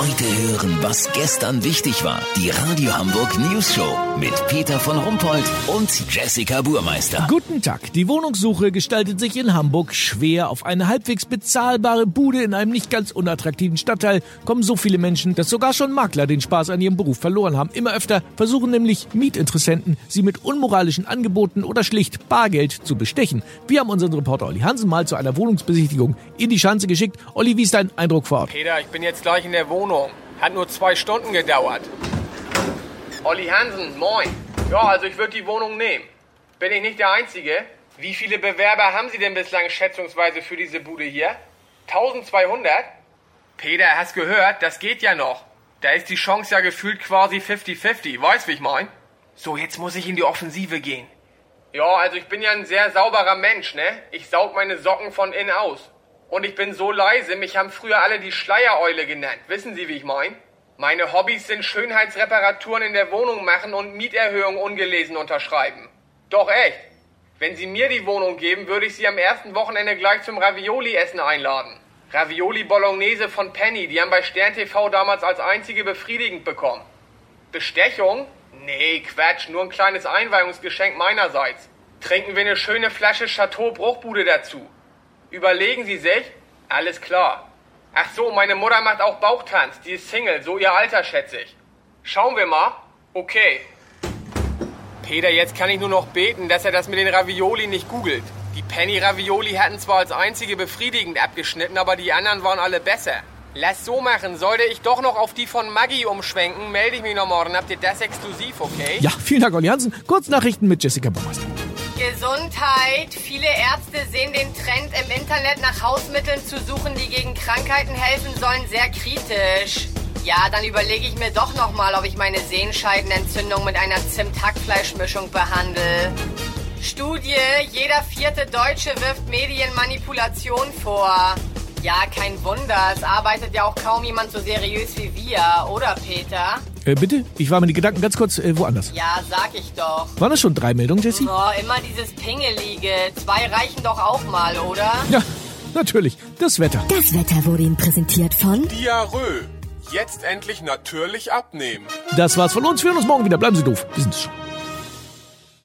Heute hören, was gestern wichtig war. Die Radio Hamburg News Show mit Peter von Rumpold und Jessica Burmeister. Guten Tag. Die Wohnungssuche gestaltet sich in Hamburg schwer. Auf eine halbwegs bezahlbare Bude in einem nicht ganz unattraktiven Stadtteil kommen so viele Menschen, dass sogar schon Makler den Spaß an ihrem Beruf verloren haben. Immer öfter versuchen nämlich Mietinteressenten, sie mit unmoralischen Angeboten oder schlicht Bargeld zu bestechen. Wir haben unseren Reporter Olli Hansen mal zu einer Wohnungsbesichtigung in die Schanze geschickt. Olli, wie ist dein Eindruck vor Ort? Peter, ich bin jetzt gleich in der Wohnung. Hat nur zwei Stunden gedauert. Olli Hansen, moin. Ja, also ich würde die Wohnung nehmen. Bin ich nicht der Einzige? Wie viele Bewerber haben Sie denn bislang schätzungsweise für diese Bude hier? 1200? Peter, hast gehört? Das geht ja noch. Da ist die Chance ja gefühlt quasi 50-50. Weißt, wie ich mein? So, jetzt muss ich in die Offensive gehen. Ja, also ich bin ja ein sehr sauberer Mensch, ne? Ich saug meine Socken von innen aus. Und ich bin so leise, mich haben früher alle die Schleiereule genannt. Wissen Sie, wie ich mein? Meine Hobbys sind Schönheitsreparaturen in der Wohnung machen und Mieterhöhungen ungelesen unterschreiben. Doch echt. Wenn Sie mir die Wohnung geben, würde ich Sie am ersten Wochenende gleich zum Ravioli-Essen einladen. Ravioli Bolognese von Penny, die haben bei Stern TV damals als einzige befriedigend bekommen. Bestechung? Nee, Quatsch, nur ein kleines Einweihungsgeschenk meinerseits. Trinken wir eine schöne Flasche Chateau Bruchbude dazu. Überlegen Sie sich? Alles klar. Ach so, meine Mutter macht auch Bauchtanz. Die ist Single, so ihr Alter schätze ich. Schauen wir mal. Okay. Peter, jetzt kann ich nur noch beten, dass er das mit den Ravioli nicht googelt. Die Penny Ravioli hatten zwar als einzige befriedigend abgeschnitten, aber die anderen waren alle besser. Lass so machen. Sollte ich doch noch auf die von Maggi umschwenken, melde ich mich noch morgen. Habt ihr das exklusiv, okay? Ja, vielen Dank, Olli Hansen. Kurznachrichten mit Jessica Baumeister. Gesundheit. Viele Ärzte sehen den Trend, im Internet nach Hausmitteln zu suchen, die gegen Krankheiten helfen sollen, sehr kritisch. Ja, dann überlege ich mir doch nochmal, ob ich meine Sehenscheidenentzündung mit einer Zimt-Hackfleischmischung behandle. Studie, jeder vierte Deutsche wirft Medienmanipulation vor. Ja, kein Wunder, es arbeitet ja auch kaum jemand so seriös wie wir, oder Peter? Äh, bitte? Ich war mit den Gedanken ganz kurz äh, woanders. Ja, sag ich doch. Waren das schon drei Meldungen, Jessie? Oh, immer dieses Pingelige. Zwei reichen doch auch mal, oder? Ja, natürlich. Das Wetter. Das Wetter wurde Ihnen präsentiert von Diarrhoe. Jetzt endlich natürlich abnehmen. Das war's von uns. Wir hören uns morgen wieder. Bleiben Sie doof. Wir sind es schon.